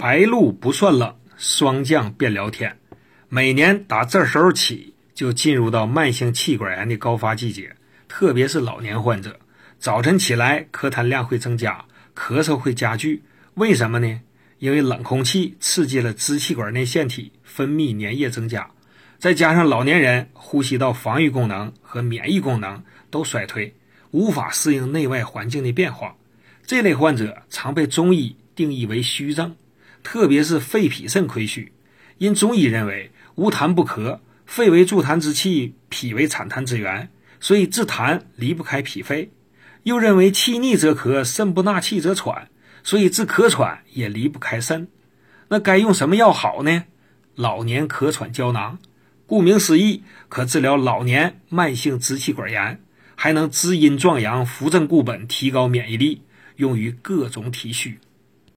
白露不算冷，霜降便聊天。每年打这时候起，就进入到慢性气管炎的高发季节，特别是老年患者，早晨起来咳痰量会增加，咳嗽会加剧。为什么呢？因为冷空气刺激了支气管内腺体分泌粘液增加，再加上老年人呼吸道防御功能和免疫功能都衰退，无法适应内外环境的变化。这类患者常被中医定义为虚症，特别是肺脾肾亏虚。因中医认为无痰不咳，肺为助痰之器，脾为产痰之源，所以治痰离不开脾肺。又认为气逆则咳，肾不纳气则喘。所以治咳喘也离不开肾，那该用什么药好呢？老年咳喘胶囊，顾名思义，可治疗老年慢性支气管炎，还能滋阴壮阳、扶正固本、提高免疫力，用于各种体虚。